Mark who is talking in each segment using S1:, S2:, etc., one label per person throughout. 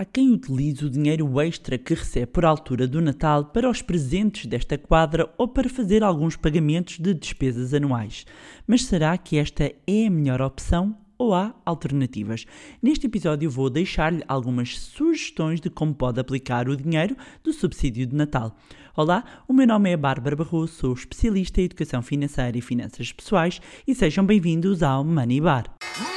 S1: Há quem utilize o dinheiro extra que recebe por altura do Natal para os presentes desta quadra ou para fazer alguns pagamentos de despesas anuais. Mas será que esta é a melhor opção ou há alternativas? Neste episódio vou deixar-lhe algumas sugestões de como pode aplicar o dinheiro do subsídio de Natal. Olá, o meu nome é Bárbara Barroso, sou especialista em educação financeira e finanças pessoais e sejam bem-vindos ao Money Bar.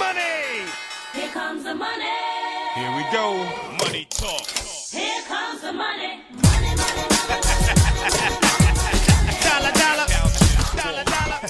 S2: Money!
S3: Here comes the money.
S2: Here we go. Money talk.
S3: Here comes the money. Money, money, money,
S2: Dollar, dollar. Dollar, dollar.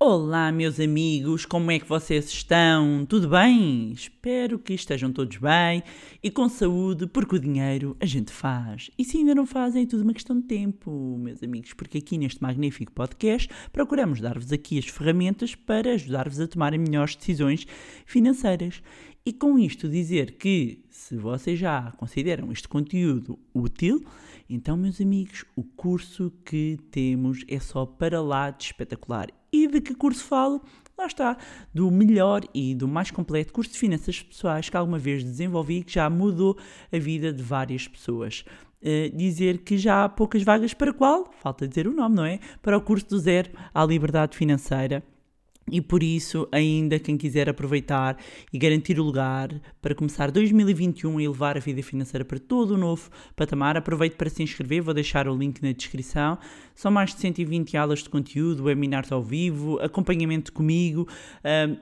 S1: Olá, meus amigos, como é que vocês estão? Tudo bem? Espero que estejam todos bem e com saúde, porque o dinheiro a gente faz. E se ainda não fazem, é tudo uma questão de tempo, meus amigos, porque aqui neste magnífico podcast procuramos dar-vos aqui as ferramentas para ajudar-vos a tomarem melhores decisões financeiras. E com isto dizer que, se vocês já consideram este conteúdo útil, então, meus amigos, o curso que temos é só para lá de espetacular. E de que curso falo? Lá está, do melhor e do mais completo curso de finanças pessoais que alguma vez desenvolvi que já mudou a vida de várias pessoas. Eh, dizer que já há poucas vagas para qual? Falta dizer o nome, não é? Para o curso do zero à liberdade financeira. E por isso, ainda quem quiser aproveitar e garantir o lugar para começar 2021 e levar a vida financeira para todo o novo patamar, aproveite para se inscrever, vou deixar o link na descrição. São mais de 120 aulas de conteúdo, webinars ao vivo, acompanhamento comigo,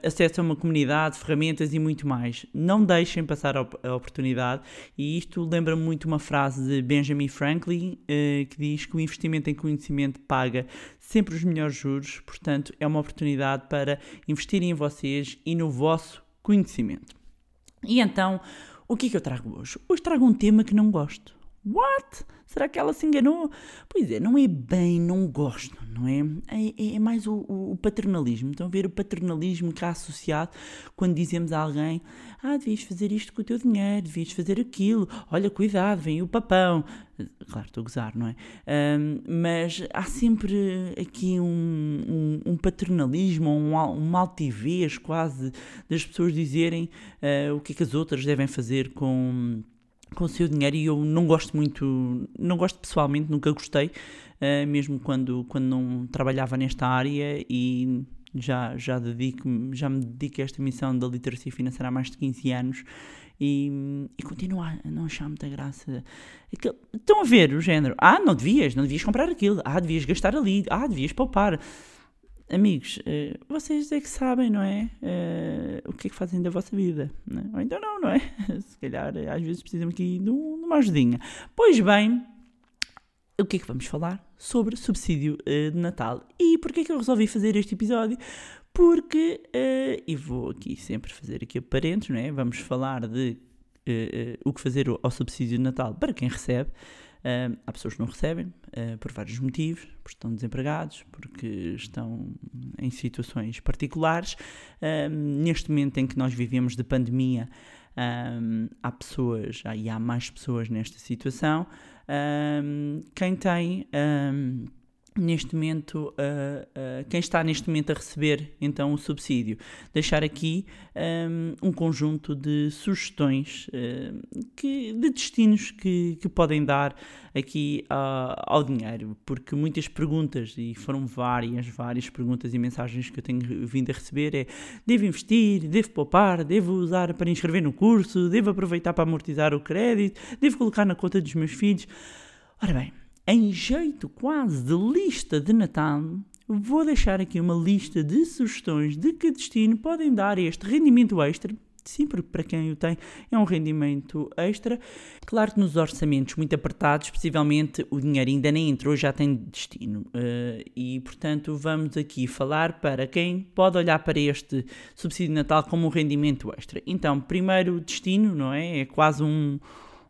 S1: acesso a uma comunidade, ferramentas e muito mais. Não deixem passar a oportunidade e isto lembra-me muito uma frase de Benjamin Franklin eh, que diz que o investimento em conhecimento paga sempre os melhores juros, portanto é uma oportunidade para investirem em vocês e no vosso conhecimento. E então, o que é que eu trago hoje? Hoje trago um tema que não gosto. What? Será que ela se enganou? Pois é, não é bem não gosto, não é? É, é mais o, o- o paternalismo. Estão a ver o paternalismo que há associado quando dizemos a alguém ah, devias fazer isto com o teu dinheiro, devias fazer aquilo, olha, cuidado, vem o papão. Claro, estou a gozar, não é? Ahm, mas há sempre aqui um, um, um paternalismo, um, uma altivez quase das pessoas dizerem ah, o que é que as outras devem fazer com com o seu dinheiro e eu não gosto muito, não gosto pessoalmente, nunca gostei, eh, mesmo quando, quando não trabalhava nesta área e já, já, dedico, já me dedico a esta missão da literacia financeira há mais de 15 anos e, e continuo a não achar muita graça. Aquele- Estão a ver o género? Ah, não devias, não devias comprar aquilo, ah, devias gastar ali, ah, devias poupar. Amigos, eh, vocês é que sabem, não é? Eh, o que é que fazem da vossa vida, não é? Ou então não, não é? Se calhar eh, às vezes precisam aqui de, um- uma ajudinha. Pois bem, o que é que vamos falar? Sobre subsídio de Natal. E porquê é que eu resolvi fazer este episódio? Porque, eh, e vou aqui sempre fazer aqui parênteses, não é? Vamos falar de eh, o que fazer ao subsídio de Natal para quem recebe. Ah, há pessoas que não recebem, ah, por vários motivos, porque estão desempregados, porque estão em situações particulares. Ah, neste momento em que nós vivemos de pandemia, há pessoas, e há mais pessoas nesta situação. Quem tem. Neste momento, ah, ah, quem está neste momento a receber então o subsídio, deixar aqui um, um conjunto de sugestões ah, que, de destinos que, que podem dar aqui ao dinheiro, porque muitas perguntas, e foram várias, várias perguntas e mensagens que eu tenho vindo a receber é devo investir, devo poupar, devo usar para inscrever no curso, devo aproveitar para amortizar o crédito, devo colocar na conta dos meus filhos. Ora bem, em jeito quase de lista de Natal, vou deixar aqui uma lista de sugestões de que destino podem dar este rendimento extra. Sim, porque para quem o tem é um rendimento extra. Claro que nos orçamentos muito apertados, possivelmente o dinheiro ainda nem entrou, já tem destino. Eh, e, portanto, vamos aqui falar para quem pode olhar para este subsídio de Natal como um rendimento extra. Então, primeiro destino, não é? É quase um,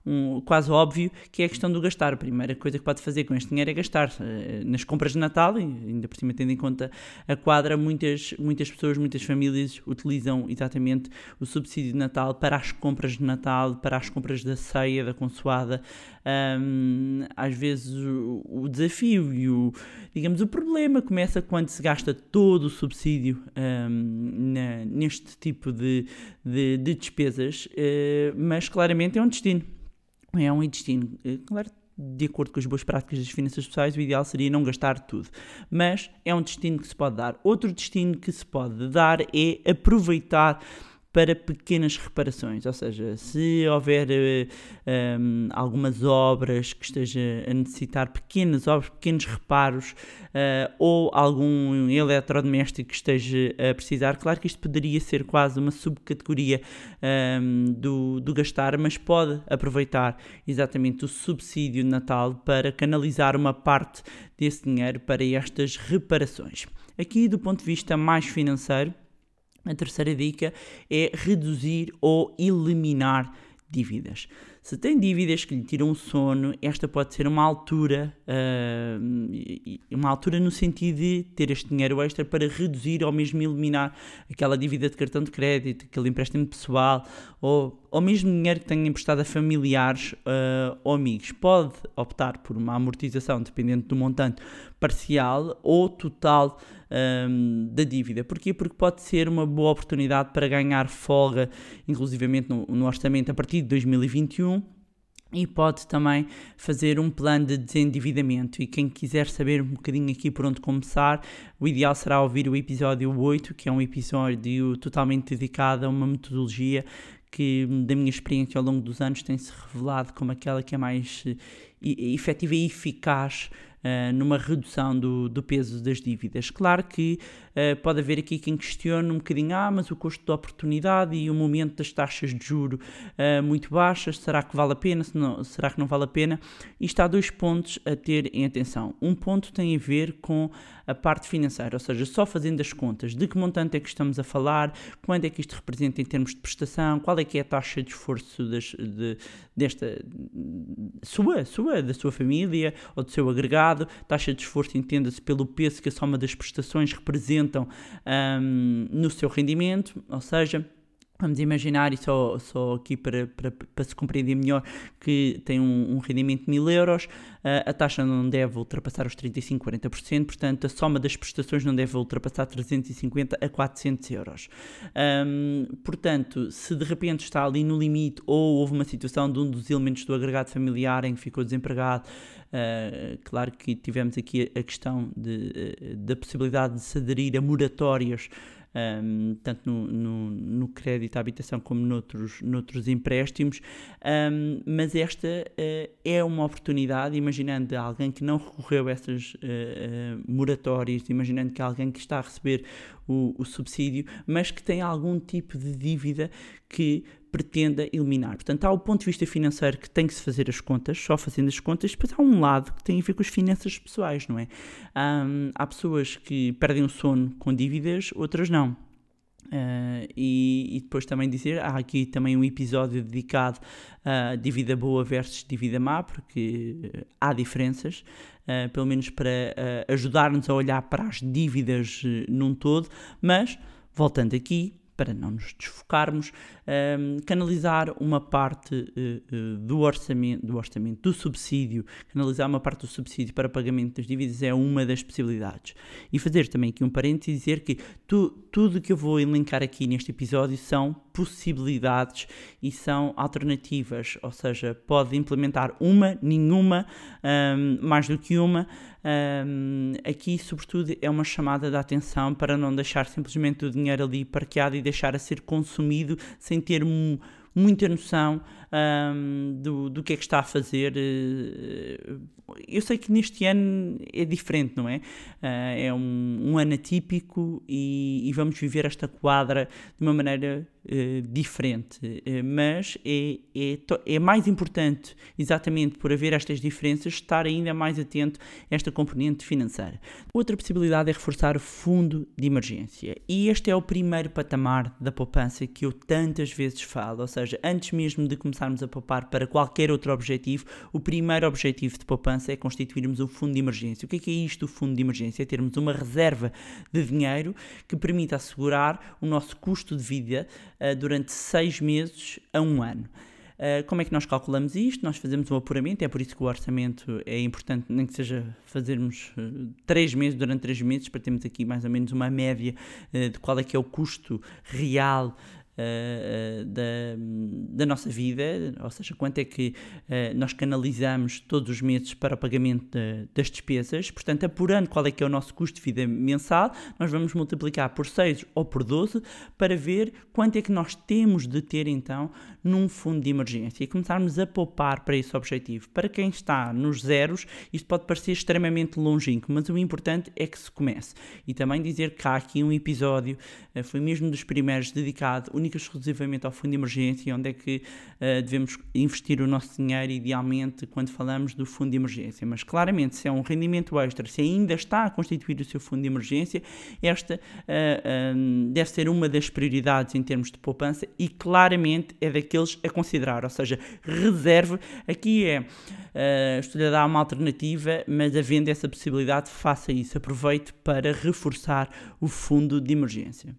S1: um, quase óbvio, que é a questão do gastar. A primeira coisa que pode fazer com este dinheiro é gastar. Eh, nas compras de Natal, ainda por cima tendo em conta a quadra, muitas, muitas pessoas, muitas famílias utilizam exatamente o subsídio de Natal para as compras de Natal, para as compras da ceia, da consoada. Um, às vezes o, o, desafio e o, digamos, o problema começa quando se gasta todo o subsídio um, na, neste tipo de, de, de despesas, uh, mas claramente é um destino é um destino. Eh, claro, de acordo com as boas práticas das finanças pessoais, o ideal seria não gastar tudo. Mas é um destino que se pode dar. Outro destino que se pode dar é aproveitar para pequenas reparações, ou seja, se houver um, eh, ehm, algumas obras que esteja a necessitar pequenas obras, pequenos reparos uh, ou algum eletrodoméstico que esteja a precisar, claro que isto poderia ser quase uma subcategoria um, ehm, do, do gastar, mas pode aproveitar exatamente o subsídio de Natal para canalizar uma parte desse dinheiro para estas reparações. Aqui, do ponto de vista mais financeiro, a terceira dica é reduzir ou eliminar dívidas. Se tem dívidas que lhe tiram o sono, esta pode ser uma altura, uh, uma altura no sentido de ter este dinheiro extra para reduzir ou mesmo eliminar aquela dívida de cartão de crédito, aquele empréstimo pessoal ou, ou mesmo dinheiro que tenha emprestado a familiares uh, ou amigos. Pode optar por uma amortização, dependendo do montante, parcial ou total um, da dívida. Porquê? Porque pode ser uma boa oportunidade para ganhar folga, inclusivamente no, no orçamento, a partir de 2021 e pode também fazer um plano de desendividamento. E quem quiser saber um bocadinho aqui por onde começar, o ideal será ouvir o episódio 8, que é um episódio totalmente dedicado a uma metodologia que, da minha experiência ao longo dos anos, tem-se revelado como aquela que é mais uh, efetiva e eficaz uh, numa redução do, do, peso das dívidas. Claro que uh, pode haver aqui quem questione um bocadinho, ah, mas o custo de oportunidade e o momento das taxas de juro uh, muito baixas, será que vale a pena? Não, será que não vale a pena? Isto há dois pontos a ter em atenção. Um ponto tem a ver com a parte financeira, ou seja, só fazendo as contas de que montante é que estamos a falar, quanto é que isto representa em termos de prestação, qual é que é a taxa de esforço das, de, desta sua, sua, da sua família ou do seu agregado, taxa de esforço entenda-se pelo peso que a soma das prestações representam um, no seu rendimento, ou seja, Vamos imaginar, e só, só aqui para, para, para se compreender melhor, que tem um, um rendimento de 1000 euros, a taxa não deve ultrapassar os 35, 40%, portanto a soma das prestações não deve ultrapassar 350 a 400 euros. Um, portanto, se de repente está ali no limite ou houve uma situação de um dos elementos do agregado familiar em que ficou desempregado, uh, claro que tivemos aqui a, questão de, uh, da possibilidade de se aderir a moratórias um, tanto no, no, no, crédito à habitação como noutros, noutros empréstimos, um, mas esta uh, é uma oportunidade, imaginando alguém que não recorreu a essas uh, uh, moratórias, imaginando que alguém que está a receber o, o subsídio, mas que tem algum tipo de dívida que pretenda eliminar. Portanto, há o ponto de vista financeiro que tem que se fazer as contas, só fazendo as contas, depois há um lado que tem a ver com as finanças pessoais, não é? Um, há pessoas que perdem o sono com dívidas, outras não. Uh, e, e, depois também dizer, há aqui também um episódio dedicado a dívida boa versus dívida má, porque uh, há diferenças, uh, pelo menos para ajudar-nos a olhar para as dívidas num todo, mas voltando aqui, para não nos desfocarmos, um, canalizar uma parte uh, uh, do, orçamento, do orçamento, do subsídio, canalizar uma parte do subsídio para pagamento das dívidas é uma das possibilidades. E fazer também aqui um parênteses e dizer que tu, tudo que eu vou elencar aqui neste episódio são possibilidades e são alternativas, ou seja, pode implementar uma, nenhuma, um, mais do que uma. Um, aqui, sobretudo, é uma chamada de atenção para não deixar simplesmente o dinheiro ali parqueado e deixar a ser consumido sem ter um, muita noção um, do, do que é que está a fazer. Eh, eu sei que neste ano é diferente, não é? Uh, é um, um ano atípico e, e, vamos viver esta quadra de uma maneira eh, diferente, eh, mas é, é, é mais importante, exatamente por haver estas diferenças, estar ainda mais atento a esta componente financeira. Outra possibilidade é reforçar o fundo de emergência. E este é o primeiro patamar da poupança que eu tantas vezes falo, ou seja, antes mesmo de começarmos a poupar para qualquer outro objetivo, o primeiro objetivo de poupança é constituirmos um fundo de emergência. O que é, que é isto, o fundo de emergência? É termos uma reserva de dinheiro que permita assegurar o nosso custo de vida durante seis meses a um ano. Uh, como é que nós calculamos isto? Nós fazemos um apuramento, é por isso que o orçamento é importante, nem que seja fazermos uh, três meses, durante três meses, para termos aqui mais ou menos uma média de qual é que é o custo real uh, da, da nossa vida, ou seja, quanto é que uh, nós canalizamos todos os meses para o pagamento de, das despesas. Portanto, apurando qual é que é o nosso custo de vida mensal, nós vamos multiplicar por 6 ou por 12 para ver quanto é que nós temos de ter então num fundo de emergência e começarmos a poupar para esse objetivo. Para quem está nos zeros, isto pode parecer extremamente longínquo, mas o importante é que se comece. E também dizer que há aqui um episódio, uh, foi mesmo dos primeiros, dedicado única e exclusivamente ao fundo de emergência, onde é que uh, devemos investir o nosso dinheiro, idealmente, quando falamos do fundo de emergência. Mas claramente, se é um rendimento extra, se ainda está a constituir o seu fundo de emergência, esta um, deve ser uma das prioridades em termos de poupança e claramente é daqueles a considerar, ou seja, reserve. Aqui é, uh, dar uma alternativa, mas havendo essa possibilidade, faça isso, aproveite para reforçar o fundo de emergência.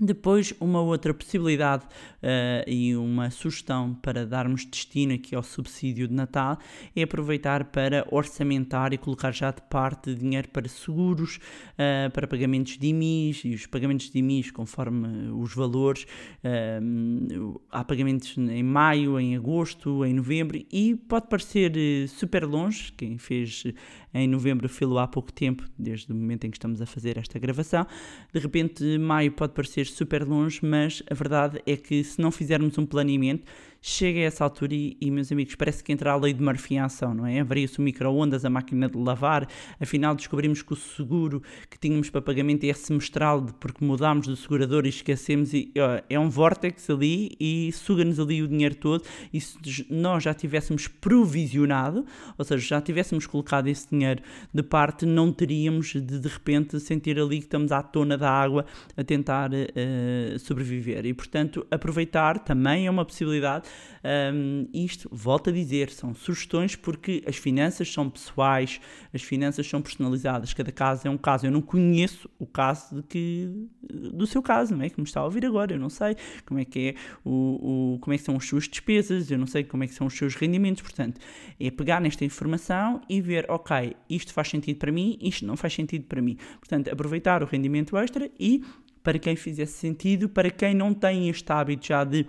S1: Depois, uma outra possibilidade uh, e uma sugestão para darmos destino aqui ao subsídio de Natal é aproveitar para orçamentar e colocar já de parte dinheiro para seguros, uh, para pagamentos de IMIs e os pagamentos de IMIs conforme os valores. Uh, há pagamentos em maio, em agosto, em novembro e pode parecer super longe, quem fez em novembro fê-lo há pouco tempo, desde o momento em que estamos a fazer esta gravação. De repente, maio pode parecer super longe, mas a verdade é que se não fizermos um planeamento, chega a essa altura e, e, meus amigos, parece que entra a lei de Murphy em ação, não é? Avaria-se o micro-ondas, a máquina de lavar, afinal descobrimos que o seguro que tínhamos para pagamento é semestral porque mudámos do segurador e esquecemos e ó, é um vórtex ali e suga-nos ali o dinheiro todo e se nós já tivéssemos provisionado, ou seja, já tivéssemos colocado esse dinheiro de parte, não teríamos de de repente sentir ali que estamos à tona da água a tentar uh, sobreviver e portanto aproveitar também é uma possibilidade um, isto, volto a dizer, são sugestões porque as finanças são pessoais, as finanças são personalizadas, cada caso é um caso. Eu não conheço o caso de que, do seu caso, não é? Que me está a ouvir agora, eu não sei como é que é o, o como é que são as suas despesas, eu não sei como é que são os seus rendimentos, portanto, é pegar nesta informação e ver, ok, isto faz sentido para mim, isto não faz sentido para mim. Portanto, aproveitar o rendimento extra e para quem fizesse sentido, para quem não tem este hábito já de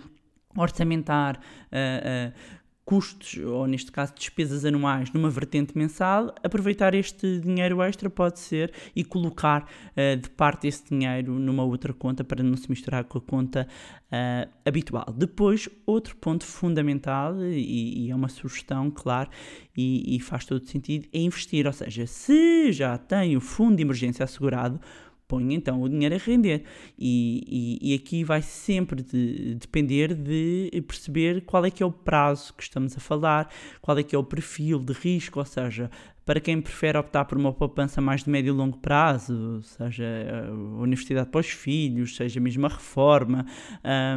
S1: orçamentar uh, uh, custos, ou neste caso despesas anuais, numa vertente mensal, aproveitar este dinheiro extra pode ser e colocar uh, de parte esse dinheiro numa outra conta para não se misturar com a conta uh, habitual. Depois, outro ponto fundamental, e, e é uma sugestão, claro, e, e faz todo sentido, é investir. Ou seja, se já tem o fundo de emergência assegurado, põe então o dinheiro a render. E, e, e aqui vai sempre de, depender de perceber qual é que é o prazo que estamos a falar, qual é que é o perfil de risco, ou seja, para quem prefere optar por uma poupança mais de médio e longo prazo, seja a universidade para os filhos, seja mesmo a reforma,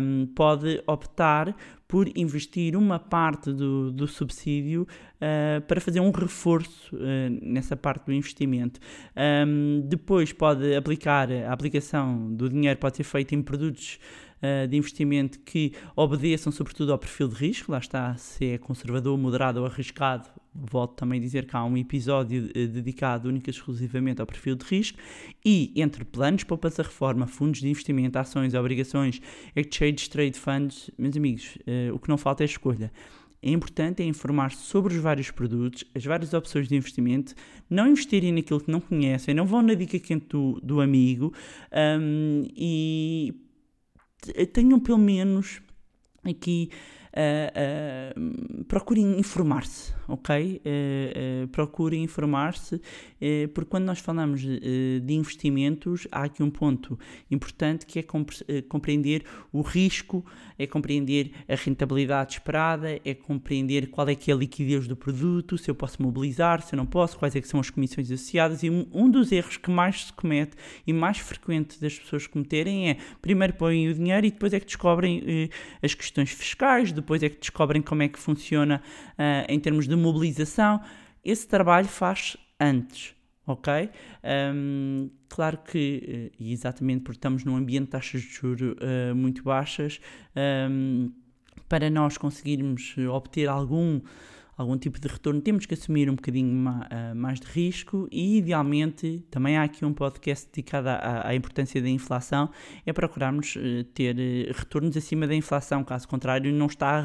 S1: um, pode optar por investir uma parte do, do subsídio uh, para fazer um reforço uh, nessa parte do investimento. Um, depois pode aplicar, a aplicação do dinheiro pode ser feita em produtos uh, de investimento que obedeçam sobretudo ao perfil de risco, lá está, se é conservador, moderado ou arriscado, volto também a dizer que há um episódio dedicado única e exclusivamente ao perfil de risco, e entre planos, poupança reforma, fundos de investimento, ações, obrigações, exchange trade funds, meus amigos, uh, o que não falta é escolha. É importante é informar sobre os vários produtos, as várias opções de investimento, não investirem naquilo que não conhecem, não vão na dica quente do, do amigo um, e tenham pelo menos aqui uh, uh, procurem informar-se, ok? Uh, procurem informar-se, porque quando nós falamos de, de, investimentos, há aqui um ponto importante que é compreender o risco, é compreender a rentabilidade esperada, é compreender qual é que é a liquidez do produto, se eu posso mobilizar, se eu não posso, quais é que são as comissões associadas, e um, um dos erros que mais se comete e mais frequente das pessoas cometerem é, primeiro põem o dinheiro e depois é que descobrem as questões fiscais, depois é que descobrem como é que funciona uh, em termos de mobilização. Esse trabalho faz antes, ok? Um, claro que, uh, e exatamente porque estamos num ambiente de taxas de juros uh, muito baixas, um, para nós conseguirmos obter algum algum tipo de retorno, temos que assumir um bocadinho ma, uh, mais de risco e, idealmente, também há aqui um podcast dedicado à, à importância da inflação, é procurarmos uh, ter uh, retornos acima da inflação, caso contrário, não está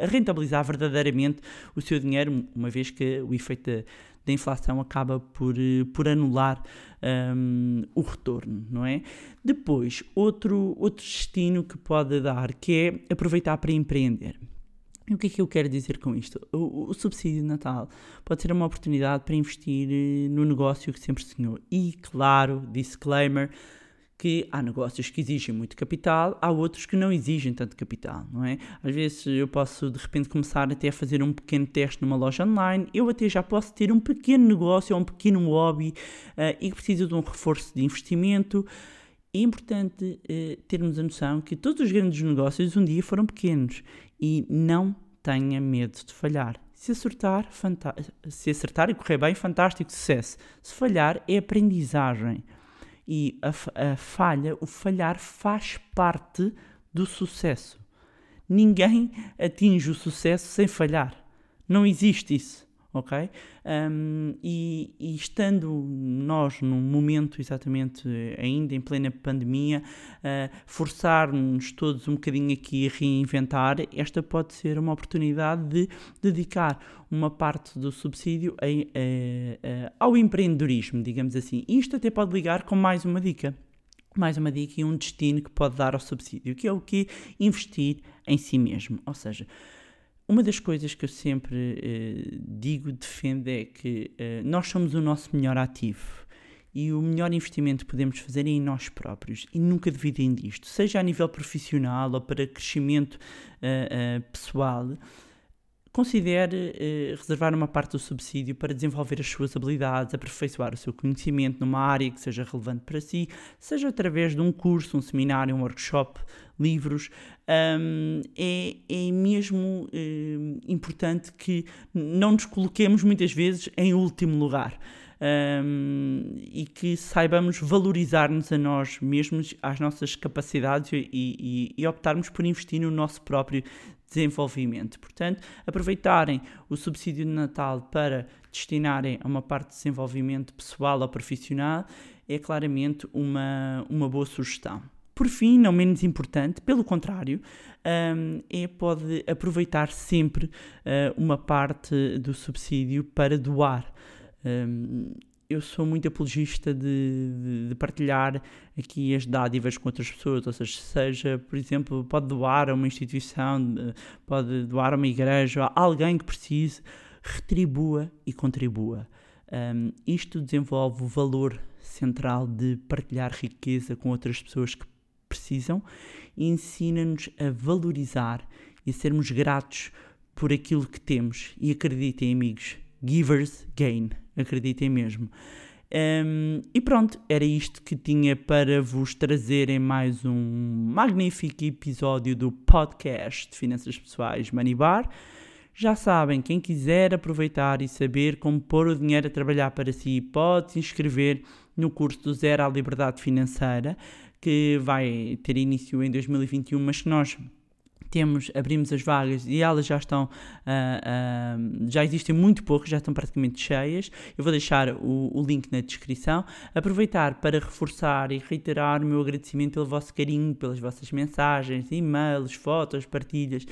S1: a rentabilizar verdadeiramente o seu dinheiro, uma vez que o efeito da, da inflação acaba por, por anular um, o retorno, não é? Depois, outro, outro destino que pode dar, que é aproveitar para empreender. E o que é que eu quero dizer com isto? O, o, subsídio de Natal pode ser uma oportunidade para investir eh, no negócio que sempre sonhou. E, claro, disclaimer, que há negócios que exigem muito capital, há outros que não exigem tanto capital, não é? Às vezes eu posso de repente começar até a fazer um pequeno teste numa loja online, eu até já posso ter um pequeno negócio ou um pequeno hobby uh, e que precisa de um reforço de investimento. É importante uh, termos a noção que todos os grandes negócios um dia foram pequenos e não tenha medo de falhar. Se acertar, se acertar e correr bem, fantástico sucesso. Se falhar, é aprendizagem. E a, a falha, o falhar faz parte do sucesso. Ninguém atinge o sucesso sem falhar. Não existe isso ok? Um, e, e, estando nós num momento exatamente ainda em plena pandemia, uh, forçar-nos todos um bocadinho aqui a reinventar, esta pode ser uma oportunidade de dedicar uma parte do subsídio a, a, a, ao empreendedorismo, digamos assim. Isto até pode ligar com mais uma dica mais uma dica e um destino que pode dar ao subsídio, que é o que investir em si mesmo. Ou seja, uma das coisas que eu sempre uh, digo, defendo, é que uh, nós somos o nosso melhor ativo e o melhor investimento que podemos fazer é em nós próprios e nunca dividem disto, seja a nível profissional ou para crescimento uh, pessoal Considere eh, reservar uma parte do subsídio para desenvolver as suas habilidades, aperfeiçoar o seu conhecimento numa área que seja relevante para si, seja através de um curso, um seminário, um workshop, livros. Um, é, é mesmo eh, importante que não nos coloquemos muitas vezes em último lugar. Um, e que saibamos valorizar-nos a nós mesmos, às nossas capacidades e, e, e, optarmos por investir no nosso próprio desenvolvimento. Portanto, aproveitarem o subsídio de Natal para destinarem a uma parte de desenvolvimento pessoal ou profissional é claramente uma, uma boa sugestão. Por fim, não menos importante, pelo contrário, um, é pode aproveitar sempre uh, uma parte do subsídio para doar. Um, eu sou muito apologista de, de, de, partilhar aqui as dádivas com outras pessoas, ou seja, seja, por exemplo, pode doar a uma instituição, pode doar a uma igreja, a alguém que precise, retribua e contribua. Um, isto desenvolve o valor central de partilhar riqueza com outras pessoas que precisam e ensina-nos a valorizar e a sermos gratos por aquilo que temos. E acreditem, amigos, givers gain acreditem mesmo. Um, e pronto, era isto que tinha para vos trazer em mais um magnífico episódio do podcast de Finanças Pessoais Money Bar. Já sabem, quem quiser aproveitar e saber como pôr o dinheiro a trabalhar para si, pode se inscrever no curso do Zero à Liberdade Financeira, que vai ter início em 2021, mas que nós temos, abrimos as vagas e elas já estão, uh, uh, já existem muito poucas, já estão praticamente cheias. Eu vou deixar o, o, link na descrição. Aproveitar para reforçar e reiterar o meu agradecimento pelo vosso carinho, pelas vossas mensagens, e-mails, fotos, partilhas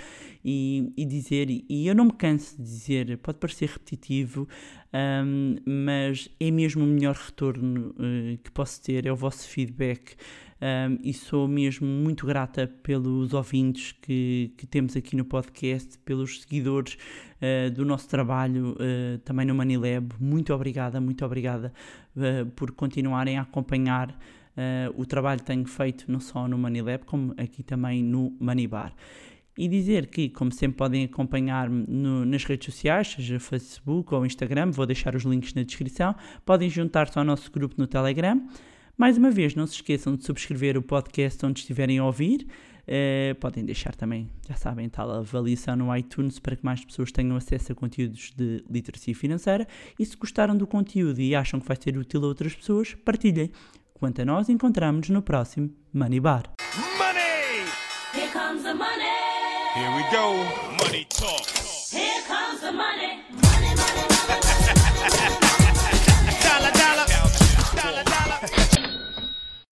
S1: e, e dizer, e eu não me canso de dizer, pode parecer repetitivo, um, mas é mesmo o melhor retorno uh, que posso ter, é o vosso feedback um, e sou mesmo muito grata pelos ouvintes que, que temos aqui no podcast, pelos seguidores uh, do nosso trabalho uh, também no Manilab. Muito obrigada, muito obrigada uh, por continuarem a acompanhar o trabalho que tenho feito não só no Manilab, como aqui também no Manibar. E dizer que, como sempre, podem acompanhar-me nas redes sociais, seja Facebook ou Instagram, vou deixar os links na descrição. Podem juntar-se ao nosso grupo no Telegram. Mais uma vez, não se esqueçam de subscrever o podcast onde estiverem a ouvir. Uh, podem deixar também, já sabem, tal avaliação no iTunes para que mais pessoas tenham acesso a conteúdos de literacia financeira. E se gostaram do conteúdo e acham que vai ser útil a outras pessoas, partilhem. Quanto a nós, encontramos-nos no próximo Money Bar.
S2: Money!
S3: Here comes the money.
S2: Here we go. Money talk.
S3: Here comes the money.